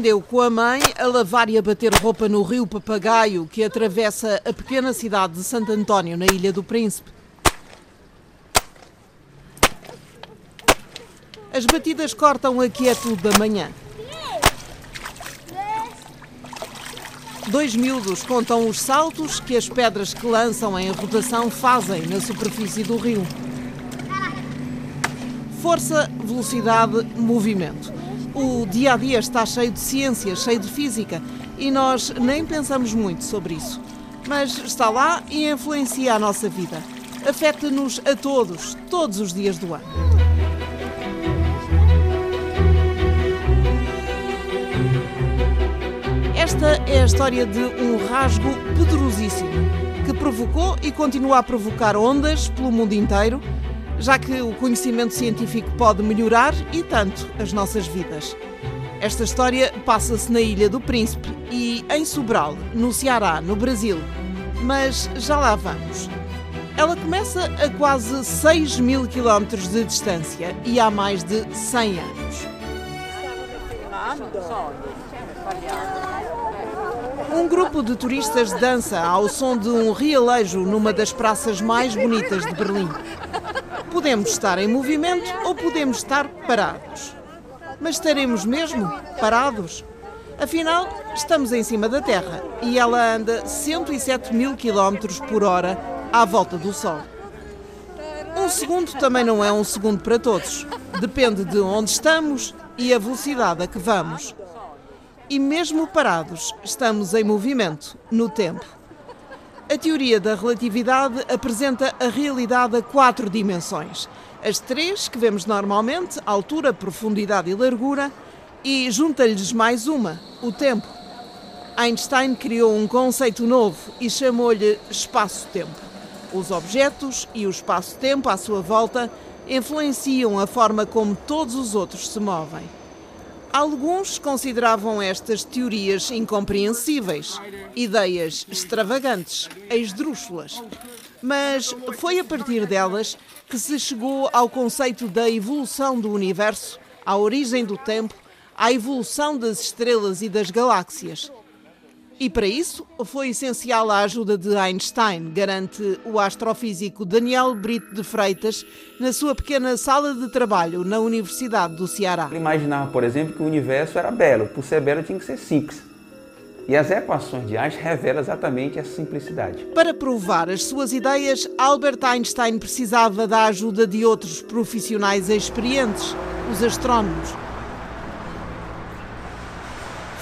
aprendeu com a mãe a lavar e a bater roupa no rio Papagaio, que atravessa a pequena cidade de Santo António, na Ilha do Príncipe. As batidas cortam a quietude da manhã. Dois miúdos contam os saltos que as pedras que lançam em rotação fazem na superfície do rio. Força, velocidade, movimento. O dia a dia está cheio de ciência, cheio de física e nós nem pensamos muito sobre isso. Mas está lá e influencia a nossa vida. Afeta-nos a todos, todos os dias do ano. Esta é a história de um rasgo poderosíssimo que provocou e continua a provocar ondas pelo mundo inteiro, já que o conhecimento científico pode melhorar e tanto as nossas vidas. Esta história passa-se na Ilha do Príncipe e em Sobral, no Ceará, no Brasil. Mas já lá vamos. Ela começa a quase 6 mil quilómetros de distância e há mais de 100 anos. Um grupo de turistas dança ao som de um realejo numa das praças mais bonitas de Berlim. Podemos estar em movimento ou podemos estar parados. Mas estaremos mesmo parados? Afinal, estamos em cima da Terra e ela anda 107 mil quilómetros por hora à volta do Sol. Um segundo também não é um segundo para todos. Depende de onde estamos e a velocidade a que vamos e mesmo parados, estamos em movimento, no tempo. A teoria da relatividade apresenta a realidade a quatro dimensões. As três que vemos normalmente, altura, profundidade e largura, e junta-lhes mais uma, o tempo. Einstein criou um conceito novo e chamou-lhe espaço-tempo. Os objetos e o espaço-tempo à sua volta influenciam a forma como todos os outros se movem. Alguns consideravam estas teorias incompreensíveis, ideias extravagantes, esdrúxulas. Mas foi a partir delas que se chegou ao conceito da evolução do universo, à origem do tempo, à evolução das estrelas e das galáxias. E para isso foi essencial a ajuda de Einstein, garante o astrofísico Daniel Brito de Freitas na sua pequena sala de trabalho na Universidade do Ceará. Ele imaginava, por exemplo, que o universo era belo. Por ser belo, tinha que ser simples. E as equações de Einstein revelam exatamente essa simplicidade. Para provar as suas ideias, Albert Einstein precisava da ajuda de outros profissionais experientes, os astrónomos.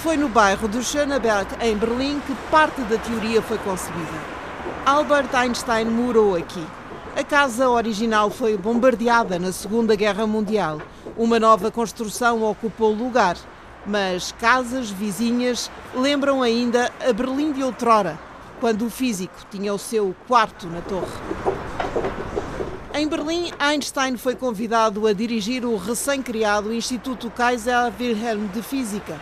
Foi no bairro de Schöneberg, em Berlim, que parte da teoria foi concebida. Albert Einstein morou aqui. A casa original foi bombardeada na Segunda Guerra Mundial. Uma nova construção ocupou o lugar, mas casas vizinhas lembram ainda a Berlim de outrora, quando o físico tinha o seu quarto na torre. Em Berlim, Einstein foi convidado a dirigir o recém-criado Instituto Kaiser Wilhelm de Física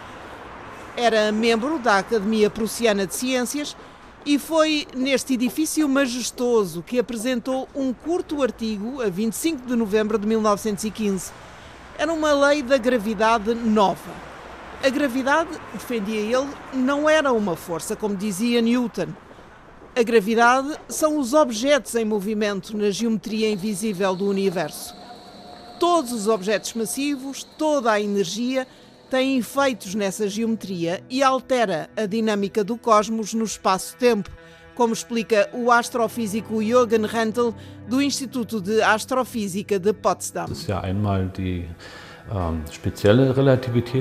era membro da Academia Prussiana de Ciências e foi neste edifício majestoso que apresentou um curto artigo a 25 de novembro de 1915. Era uma lei da gravidade nova. A gravidade, defendia ele, não era uma força, como dizia Newton. A gravidade são os objetos em movimento na geometria invisível do universo. Todos os objetos massivos, toda a energia tem efeitos nessa geometria e altera a dinâmica do cosmos no espaço-tempo, como explica o astrofísico Jürgen Rentel do Instituto de Astrofísica de Potsdam.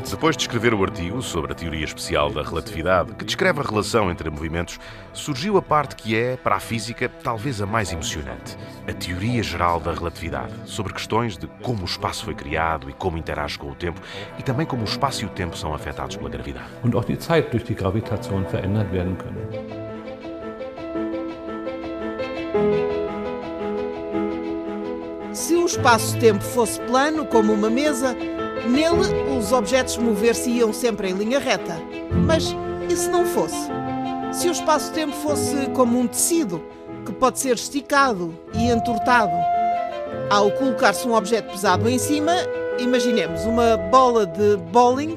Depois de escrever o artigo sobre a teoria especial da relatividade, que descreve a relação entre movimentos, surgiu a parte que é, para a física, talvez a mais emocionante: a teoria geral da relatividade, sobre questões de como o espaço foi criado e como interage com o tempo, e também como o espaço e o tempo são afetados pela gravidade. Und auch die Zeit durch die Gravitation verändert werden können. O espaço-tempo fosse plano, como uma mesa, nele os objetos mover-se-iam sempre em linha reta. Mas e se não fosse? Se o espaço-tempo fosse como um tecido, que pode ser esticado e entortado. Ao colocar-se um objeto pesado em cima, imaginemos uma bola de bowling,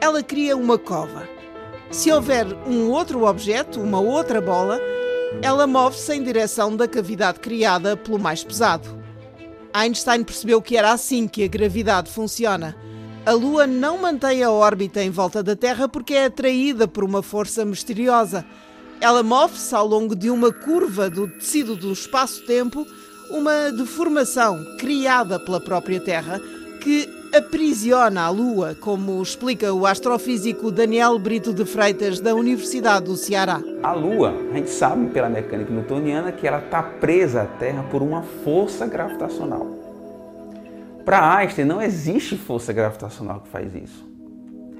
ela cria uma cova. Se houver um outro objeto, uma outra bola, ela move-se em direção da cavidade criada pelo mais pesado. Einstein percebeu que era assim que a gravidade funciona. A Lua não mantém a órbita em volta da Terra porque é atraída por uma força misteriosa. Ela move-se ao longo de uma curva do tecido do espaço-tempo, uma deformação criada pela própria Terra que aprisiona a Lua, como explica o astrofísico Daniel Brito de Freitas, da Universidade do Ceará. A Lua, a gente sabe pela mecânica newtoniana que ela está presa à Terra por uma força gravitacional. Para Einstein não existe força gravitacional que faz isso.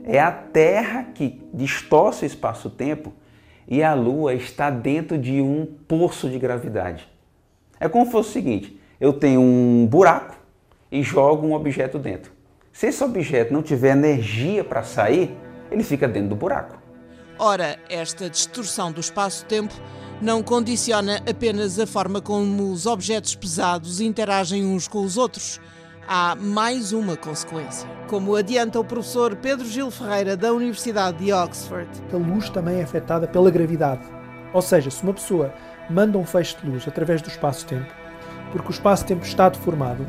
É a Terra que distorce o espaço-tempo e a Lua está dentro de um poço de gravidade. É como se fosse o seguinte: eu tenho um buraco e jogo um objeto dentro. Se esse objeto não tiver energia para sair, ele fica dentro do buraco. Ora, esta distorção do espaço-tempo não condiciona apenas a forma como os objetos pesados interagem uns com os outros há mais uma consequência. Como adianta o professor Pedro Gil Ferreira, da Universidade de Oxford. A luz também é afetada pela gravidade. Ou seja, se uma pessoa manda um feixe de luz através do espaço-tempo, porque o espaço-tempo está deformado,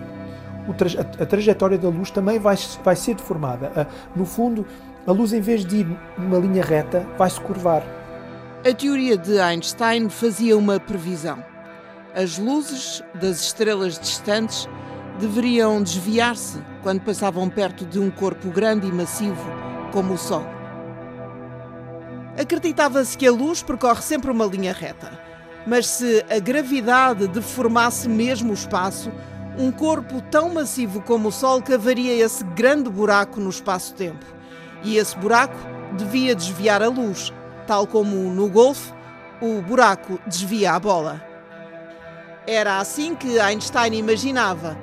a, trajetória da luz também vai, vai ser deformada. No fundo, a luz, em vez de ir numa linha reta, vai se curvar. A teoria de Einstein fazia uma previsão. As luzes das estrelas distantes deveriam desviar-se quando passavam perto de um corpo grande e massivo como o Sol. Acreditava-se que a luz percorre sempre uma linha reta, mas se a gravidade deformasse mesmo o espaço, um corpo tão massivo como o Sol cavaria esse grande buraco no espaço-tempo. E esse buraco devia desviar a luz, tal como no golfe o buraco desvia a bola. Era assim que Einstein imaginava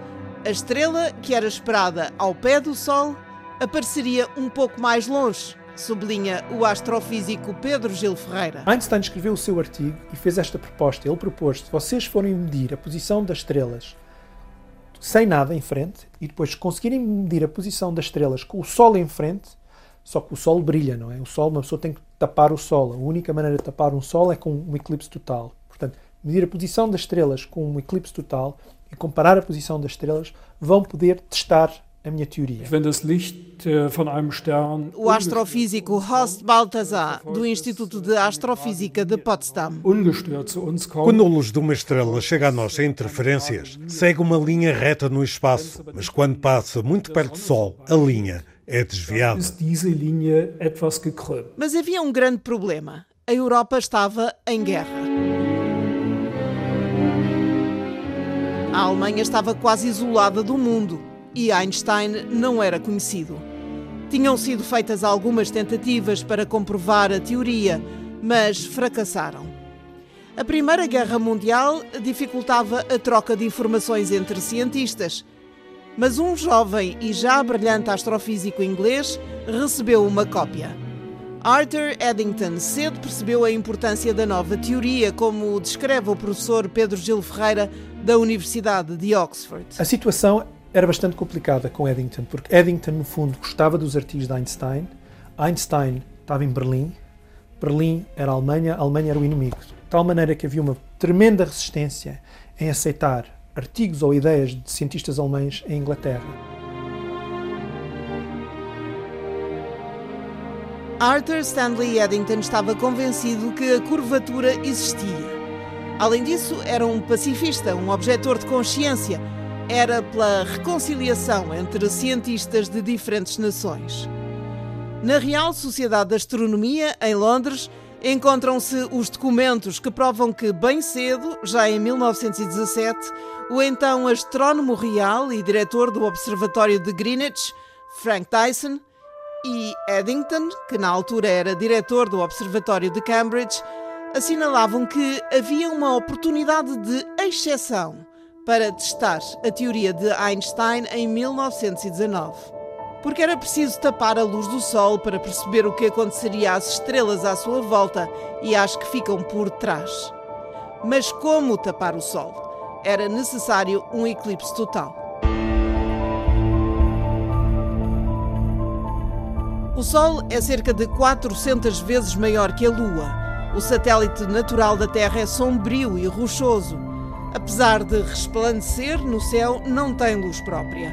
a estrela, que era esperada ao pé do Sol, apareceria um pouco mais longe, sublinha o astrofísico Pedro Gil Ferreira. Einstein escreveu o seu artigo e fez esta proposta. Ele propôs: se vocês forem medir a posição das estrelas sem nada em frente e depois conseguirem medir a posição das estrelas com o Sol em frente, só que o Sol brilha, não é? O Sol, uma pessoa tem que tapar o Sol. A única maneira de tapar um Sol é com um eclipse total. Portanto, medir a posição das estrelas com um eclipse total e comparar a posição das estrelas, vão poder testar a minha teoria. Äh, o astrofísico Horst Balthasar, do Instituto de Astrofísica de Potsdam. Quando a luz de uma estrela chega a nós sem interferências, segue uma linha reta no espaço, mas quando passa muito perto do Sol, a linha é desviada. Mas havia um grande problema. A Europa estava em guerra. A Alemanha estava quase isolada do mundo e Einstein não era conhecido. Tinham sido feitas algumas tentativas para comprovar a teoria, mas fracassaram. A Primeira Guerra Mundial dificultava a troca de informações entre cientistas, mas um jovem e já brilhante astrofísico inglês recebeu uma cópia. Arthur Eddington cedo percebeu a importância da nova teoria, como descreve o professor Pedro Gil Ferreira da Universidade de Oxford. A situação era bastante complicada com Eddington, porque Eddington, no fundo, gostava dos artigos de Einstein. Einstein estava em Berlim, Berlim era a Alemanha, a Alemanha era o inimigo. De tal maneira que havia uma tremenda resistência em aceitar artigos ou ideias de cientistas alemães em Inglaterra. Arthur Stanley Eddington estava convencido que a curvatura existia. Além disso, era um pacifista, um objetor de consciência. Era pela reconciliação entre cientistas de diferentes nações. Na Real Sociedade de Astronomia, em Londres, encontram-se os documentos que provam que, bem cedo, já em 1917, o então astrónomo real e diretor do Observatório de Greenwich, Frank Dyson, e Eddington, que na altura era diretor do Observatório de Cambridge, assinalavam que havia uma oportunidade de exceção para testar a teoria de Einstein em 1919. Porque era preciso tapar a luz do Sol para perceber o que aconteceria às estrelas à sua volta e às que ficam por trás. Mas como tapar o Sol? Era necessário um eclipse total. O Sol é cerca de 400 vezes maior que a Lua. O satélite natural da Terra é sombrio e rochoso. Apesar de resplandecer no céu, não tem luz própria.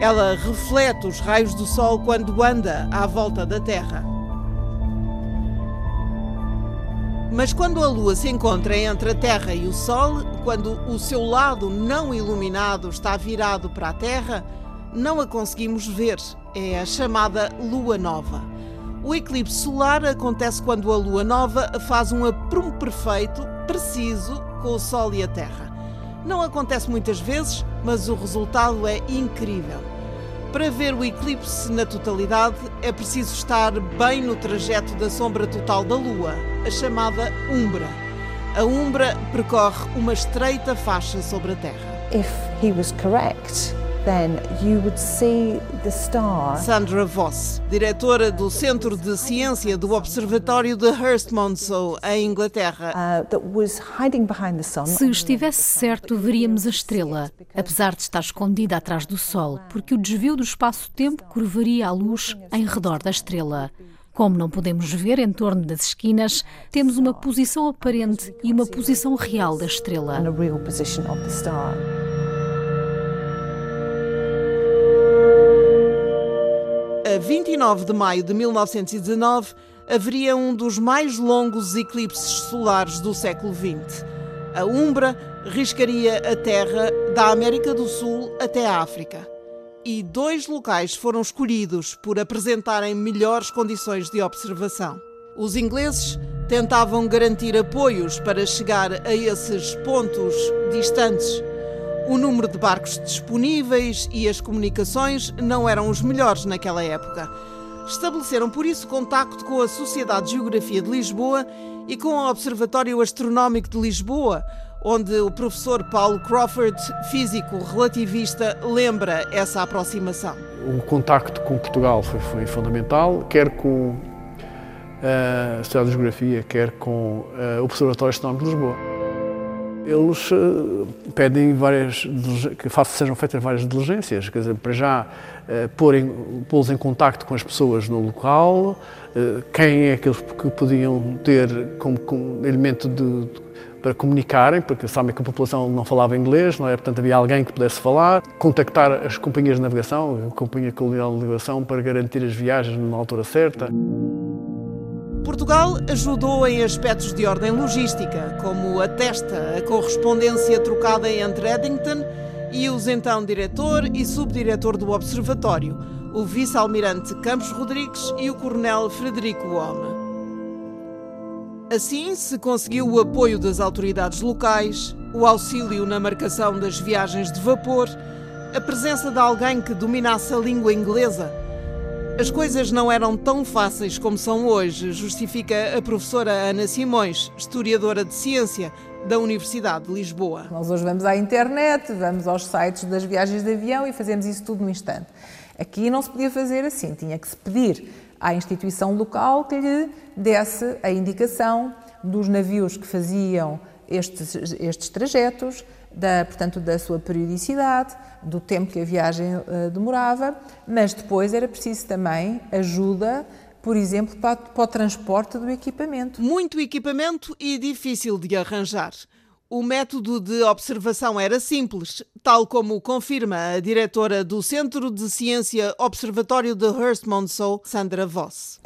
Ela reflete os raios do Sol quando anda à volta da Terra. Mas quando a Lua se encontra entre a Terra e o Sol, quando o seu lado não iluminado está virado para a Terra, não a conseguimos ver. É a chamada Lua Nova. O eclipse solar acontece quando a Lua Nova faz um aprumo perfeito, preciso, com o Sol e a Terra. Não acontece muitas vezes, mas o resultado é incrível. Para ver o eclipse na totalidade, é preciso estar bem no trajeto da sombra total da Lua, a chamada umbra. A umbra percorre uma estreita faixa sobre a Terra. If he was correct, then you would see the star. Sandra Voss, diretora do Centro de Ciência do Observatório de Hurstmonceau, em Inglaterra. Uh, that was hiding behind the sun. Se estivesse certo, veríamos a estrela, apesar de estar escondida atrás do Sol, porque o desvio do espaço-tempo curvaria a luz em redor da estrela. Como não podemos ver em torno das esquinas, temos uma posição aparente e uma posição real da estrela. 29 de maio de 1919, haveria um dos mais longos eclipses solares do século XX. A Umbra riscaria a Terra da América do Sul até a África. E dois locais foram escolhidos por apresentarem melhores condições de observação. Os ingleses tentavam garantir apoios para chegar a esses pontos distantes o número de barcos disponíveis e as comunicações não eram os melhores naquela época. Estabeleceram por isso contacto com a Sociedade de Geografia de Lisboa e com o Observatório Astronómico de Lisboa, onde o professor Paulo Crawford, físico relativista, lembra essa aproximação. O contacto com Portugal foi, foi fundamental, quer com a Sociedade de Geografia, quer com o Observatório Astronómico de Lisboa. Eles uh, pedem várias, que sejam feitas várias diligências, quer dizer, para já uh, pô-los em contacto com as pessoas no local, uh, quem é aqueles que podiam ter como, como elemento de, de, para comunicarem, porque sabem que a população não falava inglês, não é? portanto havia alguém que pudesse falar, contactar as companhias de navegação, a Companhia Colonial de Navegação, para garantir as viagens na altura certa. Portugal ajudou em aspectos de ordem logística, como atesta a correspondência trocada entre Eddington e os então diretor e subdiretor do Observatório, o vice-almirante Campos Rodrigues e o coronel Frederico Home. Assim, se conseguiu o apoio das autoridades locais, o auxílio na marcação das viagens de vapor, a presença de alguém que dominasse a língua inglesa as coisas não eram tão fáceis como são hoje, justifica a professora Ana Simões, historiadora de ciência da Universidade de Lisboa. Nós hoje vamos à internet, vamos aos sites das viagens de avião e fazemos isso tudo no instante. Aqui não se podia fazer assim, tinha que se pedir à instituição local que lhe desse a indicação dos navios que faziam estes, estes trajetos, da, portanto, da sua periodicidade, do tempo que a viagem uh, demorava, mas depois era preciso também ajuda, por exemplo, para, para o transporte do equipamento. Muito equipamento e difícil de arranjar. O método de observação era simples, tal como confirma a diretora do Centro de Ciência Observatório de Hurstmonceau, Sandra Voss.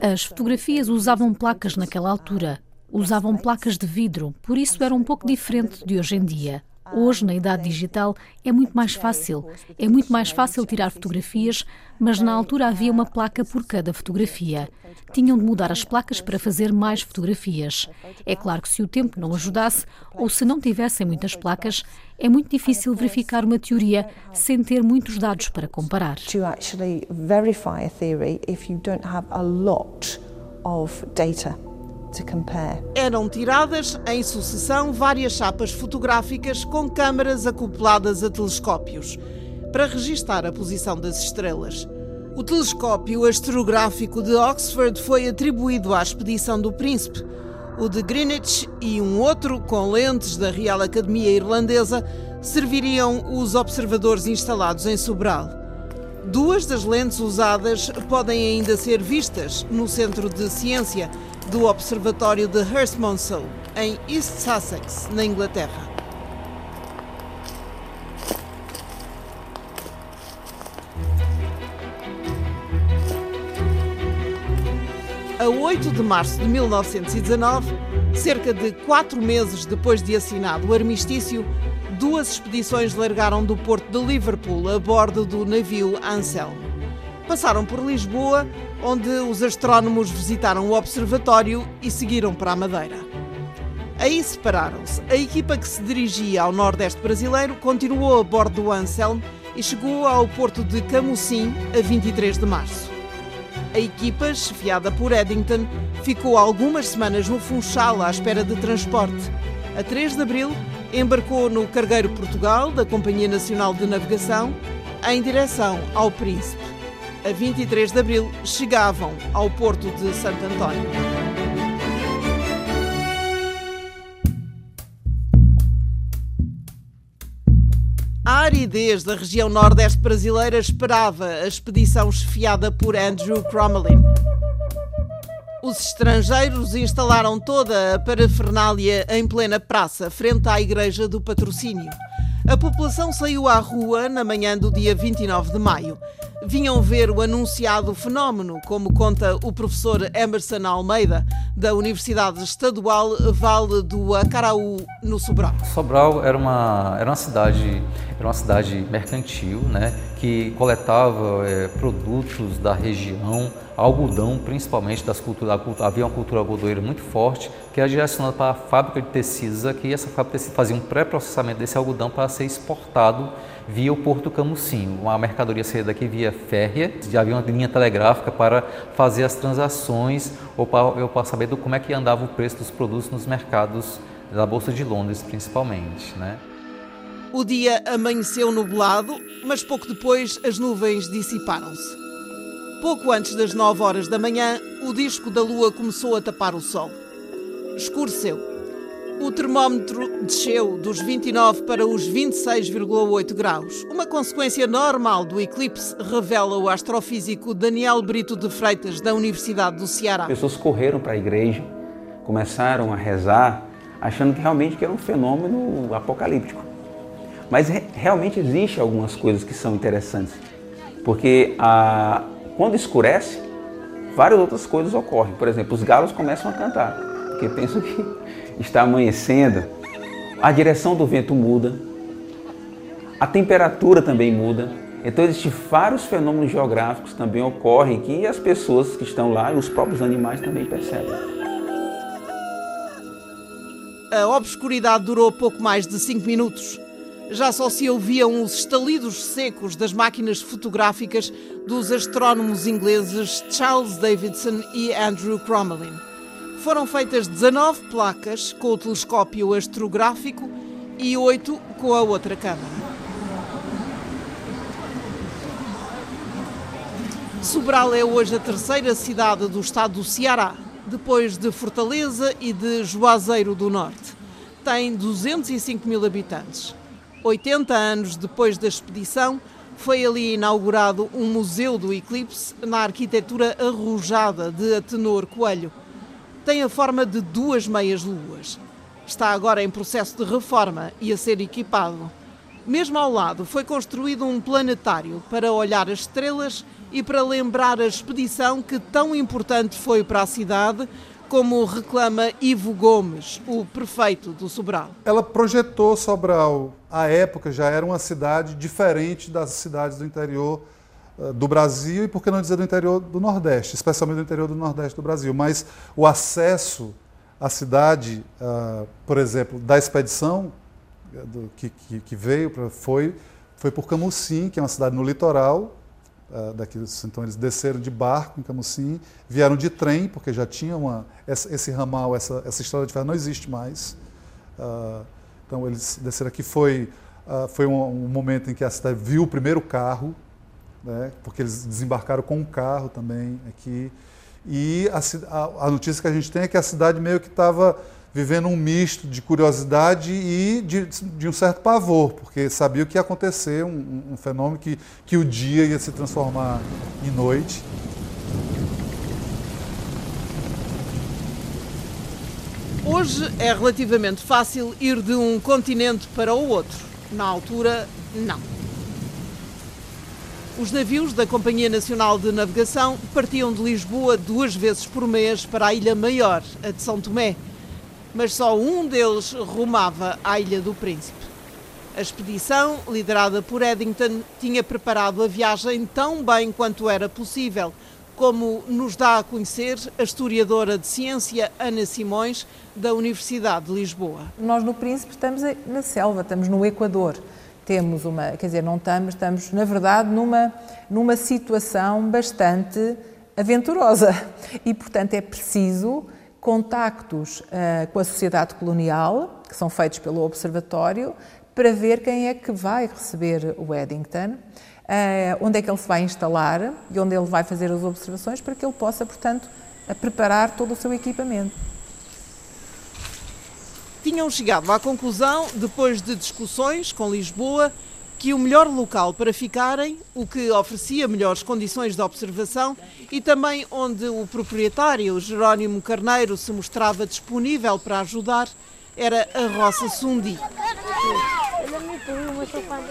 As fotografias usavam placas naquela altura usavam placas de vidro, por isso era um pouco diferente de hoje em dia. Hoje, na idade digital, é muito mais fácil. É muito mais fácil tirar fotografias, mas na altura havia uma placa por cada fotografia. Tinham de mudar as placas para fazer mais fotografias. É claro que se o tempo não ajudasse, ou se não tivessem muitas placas, é muito difícil verificar uma teoria sem ter muitos dados para comparar. Data. Eram tiradas em sucessão várias chapas fotográficas com câmaras acopladas a telescópios para registar a posição das estrelas. O telescópio astrográfico de Oxford foi atribuído à expedição do Príncipe. O de Greenwich e um outro com lentes da Real Academia Irlandesa serviriam os observadores instalados em Sobral. Duas das lentes usadas podem ainda ser vistas no Centro de Ciência do Observatório de Herstmonceux, em East Sussex, na Inglaterra. A 8 de março de 1919, cerca de quatro meses depois de assinado o armistício, duas expedições largaram do porto de Liverpool a bordo do navio Anselm. Passaram por Lisboa, onde os astrónomos visitaram o observatório e seguiram para a Madeira. Aí separaram-se. A equipa que se dirigia ao Nordeste brasileiro continuou a bordo do Anselm e chegou ao porto de Camusim a 23 de março. A equipa, chefiada por Eddington, ficou algumas semanas no Funchal à espera de transporte. A 3 de abril, embarcou no Cargueiro Portugal da Companhia Nacional de Navegação em direção ao Príncipe. A 23 de abril chegavam ao porto de Santo António. A aridez da região nordeste brasileira esperava a expedição chefiada por Andrew Crommelin. Os estrangeiros instalaram toda a parafernália em plena praça, frente à Igreja do Patrocínio. A população saiu à rua na manhã do dia 29 de maio. Vinham ver o anunciado fenómeno, como conta o professor Emerson Almeida, da Universidade Estadual Vale do Acaraú, no Sobral. Sobral era uma, era uma cidade era uma cidade mercantil, né, que coletava é, produtos da região, algodão principalmente das culturas, havia uma cultura algodoeira muito forte, que era direcionada para a fábrica de tecidos aqui, essa fábrica de tecidos fazia um pré-processamento desse algodão para ser exportado via o Porto Camusim. Uma mercadoria saía daqui via férrea, já havia uma linha telegráfica para fazer as transações ou para, saber do, como é que andava o preço dos produtos nos mercados da Bolsa de Londres, principalmente. Né? O dia amanheceu nublado, mas pouco depois as nuvens dissiparam-se. Pouco antes das 9 horas da manhã, o disco da lua começou a tapar o sol. Escureceu. O termómetro desceu dos 29 para os 26,8 graus. Uma consequência normal do eclipse, revela o astrofísico Daniel Brito de Freitas, da Universidade do Ceará. As pessoas correram para a igreja, começaram a rezar, achando que realmente era um fenômeno apocalíptico. Mas realmente existe algumas coisas que são interessantes, porque a, quando escurece, várias outras coisas ocorrem. Por exemplo, os galos começam a cantar, porque pensam que está amanhecendo. A direção do vento muda, a temperatura também muda. Então existem vários fenômenos geográficos também ocorrem que as pessoas que estão lá e os próprios animais também percebem. A obscuridade durou pouco mais de 5 minutos já só se ouviam os estalidos secos das máquinas fotográficas dos astrónomos ingleses Charles Davidson e Andrew Crommelin. Foram feitas 19 placas com o telescópio astrográfico e 8 com a outra câmara. Sobral é hoje a terceira cidade do estado do Ceará, depois de Fortaleza e de Juazeiro do Norte. Tem 205 mil habitantes. 80 anos depois da expedição, foi ali inaugurado um Museu do Eclipse na arquitetura arrojada de Atenor Coelho. Tem a forma de duas meias-luas. Está agora em processo de reforma e a ser equipado. Mesmo ao lado foi construído um planetário para olhar as estrelas e para lembrar a expedição que tão importante foi para a cidade como reclama Ivo Gomes, o prefeito do Sobral. Ela projetou Sobral, à época já era uma cidade diferente das cidades do interior do Brasil e, por que não dizer, do interior do Nordeste, especialmente do interior do Nordeste do Brasil. Mas o acesso à cidade, uh, por exemplo, da expedição do, que, que, veio, foi, foi por Camusim, que é uma cidade no litoral, daqui, então eles desceram de barco em Camusim, vieram de trem, porque já tinha uma, esse, ramal, essa, essa estrada de ferro não existe mais. Então eles desceram aqui, foi, foi um, momento em que a cidade viu o primeiro carro, né, porque eles desembarcaram com um carro também aqui. E a, a, a notícia que a gente tem é que a cidade meio que estava vivendo um misto de curiosidade e de, de um certo pavor, porque sabia que ia acontecer um, um fenômeno que, que o dia ia se transformar em noite. Hoje é relativamente fácil ir de um continente para o outro. Na altura, não. Os navios da Companhia Nacional de Navegação partiam de Lisboa duas vezes por mês para a Ilha Maior, a de São Tomé, mas só um deles rumava à Ilha do Príncipe. A expedição, liderada por Eddington, tinha preparado a viagem tão bem quanto era possível, como nos dá a conhecer a historiadora de ciência Ana Simões, da Universidade de Lisboa. Nós no Príncipe estamos na selva, estamos no Equador. Temos uma, quer dizer, não estamos, estamos na verdade numa, numa situação bastante aventurosa e, portanto, é preciso contactos uh, com a sociedade colonial, que são feitos pelo Observatório, para ver quem é que vai receber o Eddington, uh, onde é que ele se vai instalar e onde ele vai fazer as observações, para que ele possa, portanto, preparar todo o seu equipamento. Tinham chegado à conclusão, depois de discussões com Lisboa, que o melhor local para ficarem, o que oferecia melhores condições de observação e também onde o proprietário Jerónimo Carneiro se mostrava disponível para ajudar, era a Roça Sundi.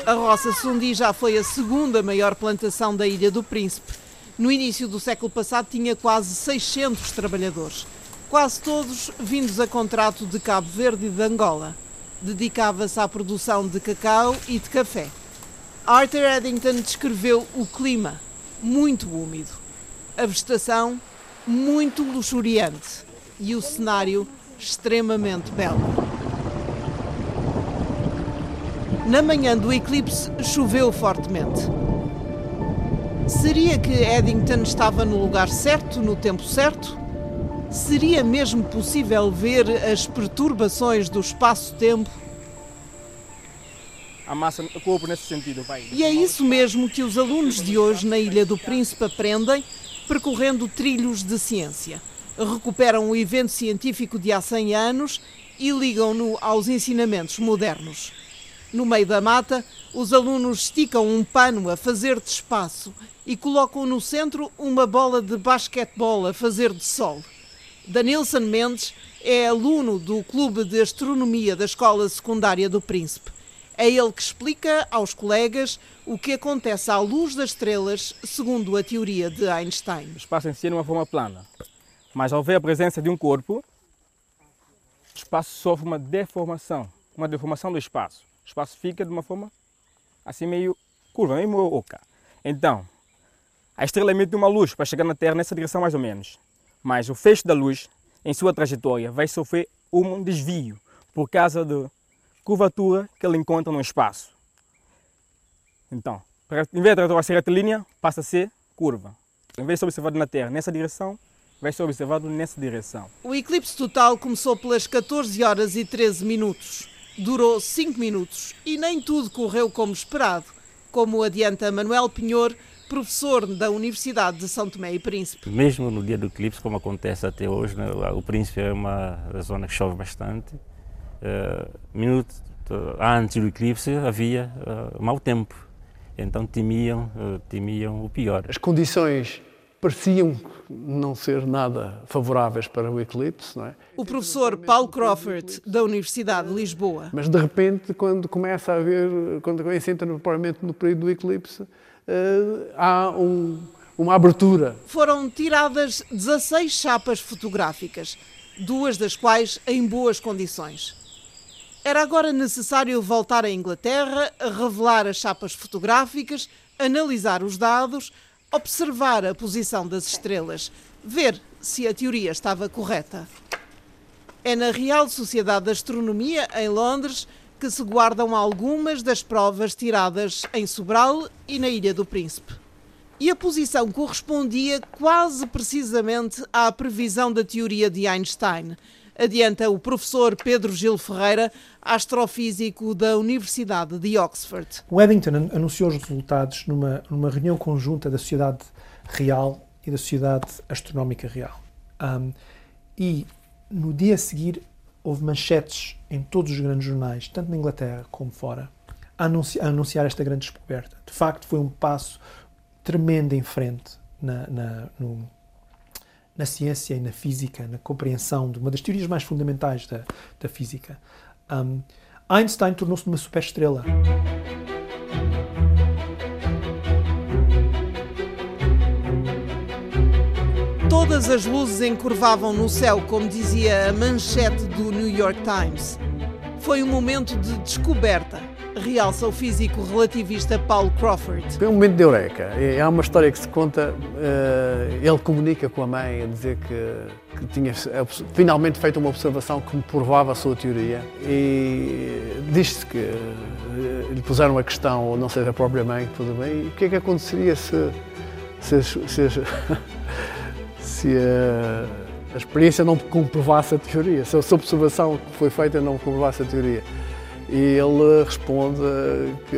A Roça Sundi já foi a segunda maior plantação da Ilha do Príncipe. No início do século passado tinha quase 600 trabalhadores, quase todos vindos a contrato de Cabo Verde e de Angola dedicava-se à produção de cacau e de café. Arthur Eddington descreveu o clima, muito úmido, a vegetação, muito luxuriante e o cenário extremamente belo. Na manhã do eclipse choveu fortemente. Seria que Eddington estava no lugar certo, no tempo certo? Seria mesmo possível ver as perturbações do espaço-tempo? A massa corpo nesse sentido. E é isso mesmo que os alunos de hoje na Ilha do Príncipe aprendem, percorrendo trilhos de ciência. Recuperam o evento científico de há 100 anos e ligam-no aos ensinamentos modernos. No meio da mata, os alunos esticam um pano a fazer de espaço e colocam no centro uma bola de basquetebol a fazer de sol. Danilson Mendes é aluno do Clube de Astronomia da Escola Secundária do Príncipe. É ele que explica aos colegas o que acontece à luz das estrelas, segundo a teoria de Einstein. O espaço em si é uma forma plana, mas ao ver a presença de um corpo, o espaço sofre uma deformação, uma deformação do espaço. O espaço fica de uma forma assim meio curva, meio oca. Então, a estrela emite uma luz para chegar na Terra nessa direção mais ou menos mas o feixe da luz, em sua trajetória, vai sofrer um desvio por causa da curvatura que ele encontra no espaço. Então, em vez de trajetória ser retilínea, passa a ser curva. Em vez de ser observado na Terra nessa direção, vai ser observado nessa direção. O eclipse total começou pelas 14 horas e 13 minutos. Durou 5 minutos e nem tudo correu como esperado, como adianta Manuel Pinhor, professor da Universidade de São Tomé e Príncipe. Mesmo no dia do eclipse, como acontece até hoje, né, o Príncipe é uma zona que chove bastante. Uh, minuto antes do eclipse havia uh, mau tempo, então temiam, uh, temiam o pior. As condições pareciam não ser nada favoráveis para o eclipse, não é? O professor Paulo Crawford, da Universidade de Lisboa. Mas de repente, quando começa a haver, quando se entra provavelmente no período do eclipse, uh, há um, uma abertura. Foram tiradas 16 chapas fotográficas, duas das quais em boas condições. Era agora necessário voltar à Inglaterra, revelar as chapas fotográficas, analisar os dados, observar a posição das estrelas, ver se a teoria estava correta. É na Real Sociedade de Astronomia, em Londres, que se guardam algumas das provas tiradas em Sobral e na Ilha do Príncipe. E a posição correspondia quase precisamente à previsão da teoria de Einstein, adianta o professor Pedro Gil Ferreira, astrofísico da Universidade de Oxford. O Eddington anunciou os resultados numa, numa reunião conjunta da Sociedade Real e da Sociedade Astronómica Real. Um, e no dia a seguir houve manchetes em todos os grandes jornais, tanto na Inglaterra como fora, a anunciar, esta grande descoberta. De facto, foi um passo tremendo em frente na, na, no, na ciência e na física, na compreensão de uma das teorias mais fundamentais da, da física. Um, Einstein tornou-se uma superestrela. Todas as luzes encurvavam no céu, como dizia a manchete do New York Times. Foi um momento de descoberta, realça o físico relativista Paul Crawford. Foi um momento de eureka. É, uma história que se conta, uh, ele comunica com a mãe a dizer que, que tinha finalmente feito uma observação que provava a sua teoria e disse que uh, lhe puseram a questão, ou não seja a própria mãe, tudo bem, e o que é que aconteceria se, se, se, se a, a experiência não comprovasse a teoria, se a observação que foi feita não comprovasse a teoria. E ele responde que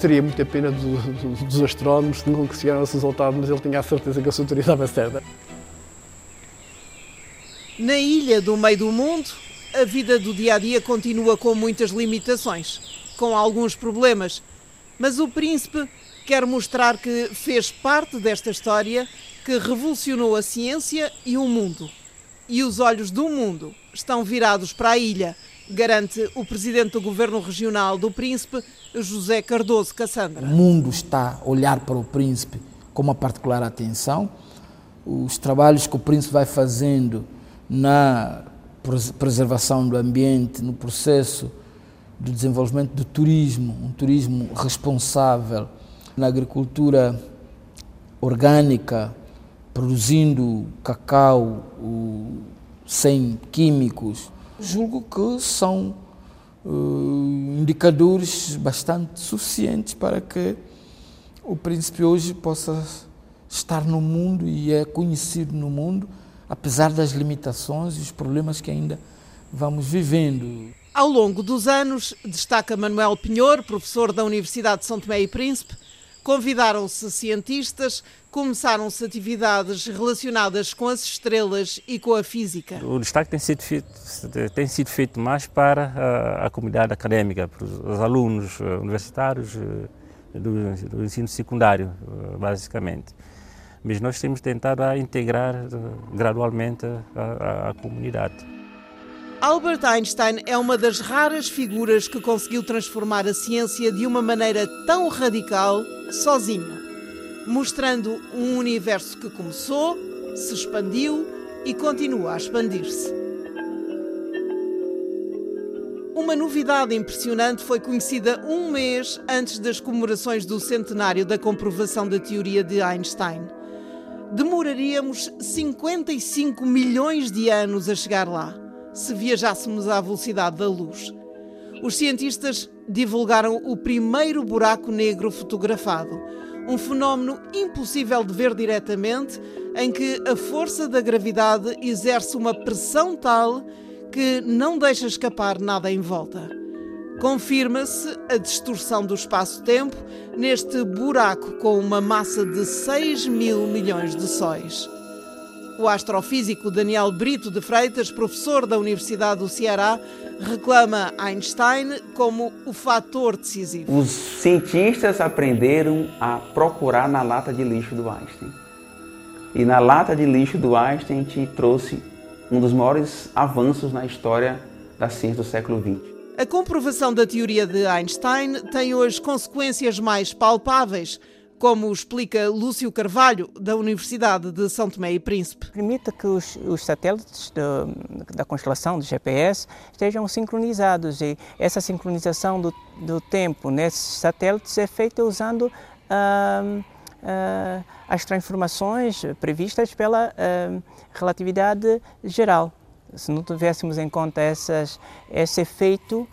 teria muita pena do, do, dos astrónomos que não chegaram a esse resultado, mas ele tinha a certeza que a sua teoria estava certa. Na ilha do meio do mundo, a vida do dia a dia continua com muitas limitações, com alguns problemas, mas o príncipe quer mostrar que fez parte desta história que revolucionou a ciência e o mundo. E os olhos do mundo estão virados para a ilha, garante o presidente do governo regional do Príncipe, José Cardoso Cassandra. O mundo está a olhar para o Príncipe com uma particular atenção. Os trabalhos que o Príncipe vai fazendo na preservação do ambiente, no processo do desenvolvimento do turismo, um turismo responsável, na agricultura orgânica, produzindo cacau sem químicos, julgo que são uh, indicadores bastante suficientes para que o príncipe hoje possa estar no mundo e é conhecido no mundo, apesar das limitações e os problemas que ainda vamos vivendo. Ao longo dos anos, destaca Manuel Pinhor, professor da Universidade de São Tomé e Príncipe, Convidaram-se cientistas, começaram-se atividades relacionadas com as estrelas e com a física. O destaque tem sido feito, tem sido feito mais para a, a comunidade académica, para os, alunos eh, universitários eh, do, do, ensino secundário, eh, basicamente. Mas nós temos tentado a integrar gradualmente a, a, a comunidade. Albert Einstein é uma das raras figuras que conseguiu transformar a ciência de uma maneira tão radical sozinho, mostrando um universo que começou, se expandiu e continua a expandir-se. Uma novidade impressionante foi conhecida um mês antes das comemorações do centenário da comprovação da teoria de Einstein. Demoraríamos 55 milhões de anos a chegar lá se viajássemos à velocidade da luz. Os cientistas divulgaram o primeiro buraco negro fotografado, um fenómeno impossível de ver diretamente, em que a força da gravidade exerce uma pressão tal que não deixa escapar nada em volta. Confirma-se a distorção do espaço-tempo neste buraco com uma massa de 6 mil milhões de sóis. O astrofísico Daniel Brito de Freitas, professor da Universidade do Ceará, reclama Einstein como o fator decisivo. Os cientistas aprenderam a procurar na lata de lixo do Einstein. E na lata de lixo do Einstein gente trouxe um dos maiores avanços na história da ciência do século XX. A comprovação da teoria de Einstein tem hoje consequências mais palpáveis como explica Lúcio Carvalho, da Universidade de São Tomé e Príncipe. Permite que os, os satélites da constelação do GPS estejam sincronizados e essa sincronização do, do tempo nesses satélites é feita usando uh, uh, as transformações previstas pela uh, relatividade geral. Se não tivéssemos em conta essas, esse efeito,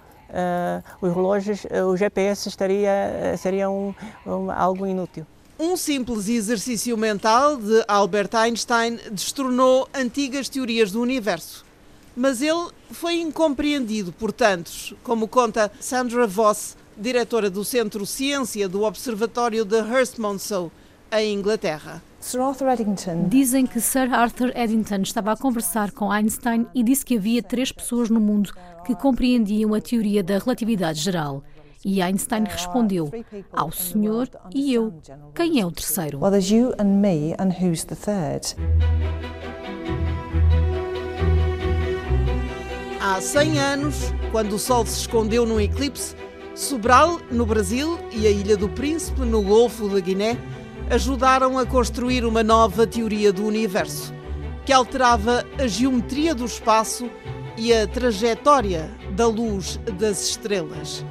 os relógios, uh, o GPS estaria, uh, seria um, um, algo inútil. Um simples exercício mental de Albert Einstein destornou antigas teorias do universo. Mas ele foi incompreendido por tantos, como conta Sandra Voss, diretora do Centro Ciência do Observatório de Hurst Monceau, em Inglaterra. Sir Arthur Eddington. Dizem que Sir Arthur Eddington estava a conversar com Einstein e disse que havia três pessoas no mundo que compreendiam a teoria da relatividade geral. E Einstein respondeu: Ao senhor e eu. Quem é o terceiro? Well, there's you and me, and who's the third? Há 100 anos, quando o Sol se escondeu num eclipse, Sobral, no Brasil, e a Ilha do Príncipe, no Golfo da Guiné, ajudaram a construir uma nova teoria do universo, que alterava a geometria do espaço e a trajetória da luz das estrelas.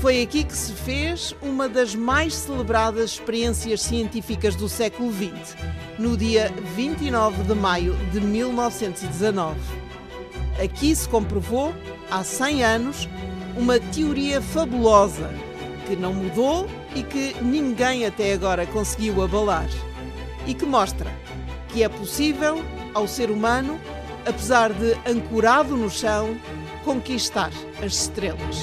Foi aqui que se fez uma das mais celebradas experiências científicas do século XX, no dia 29 de maio de 1919. Aqui se comprovou, há 100 anos, uma teoria fabulosa que não mudou e que ninguém até agora conseguiu abalar. E que mostra que é possível ao ser humano, apesar de ancorado no chão, conquistar as estrelas.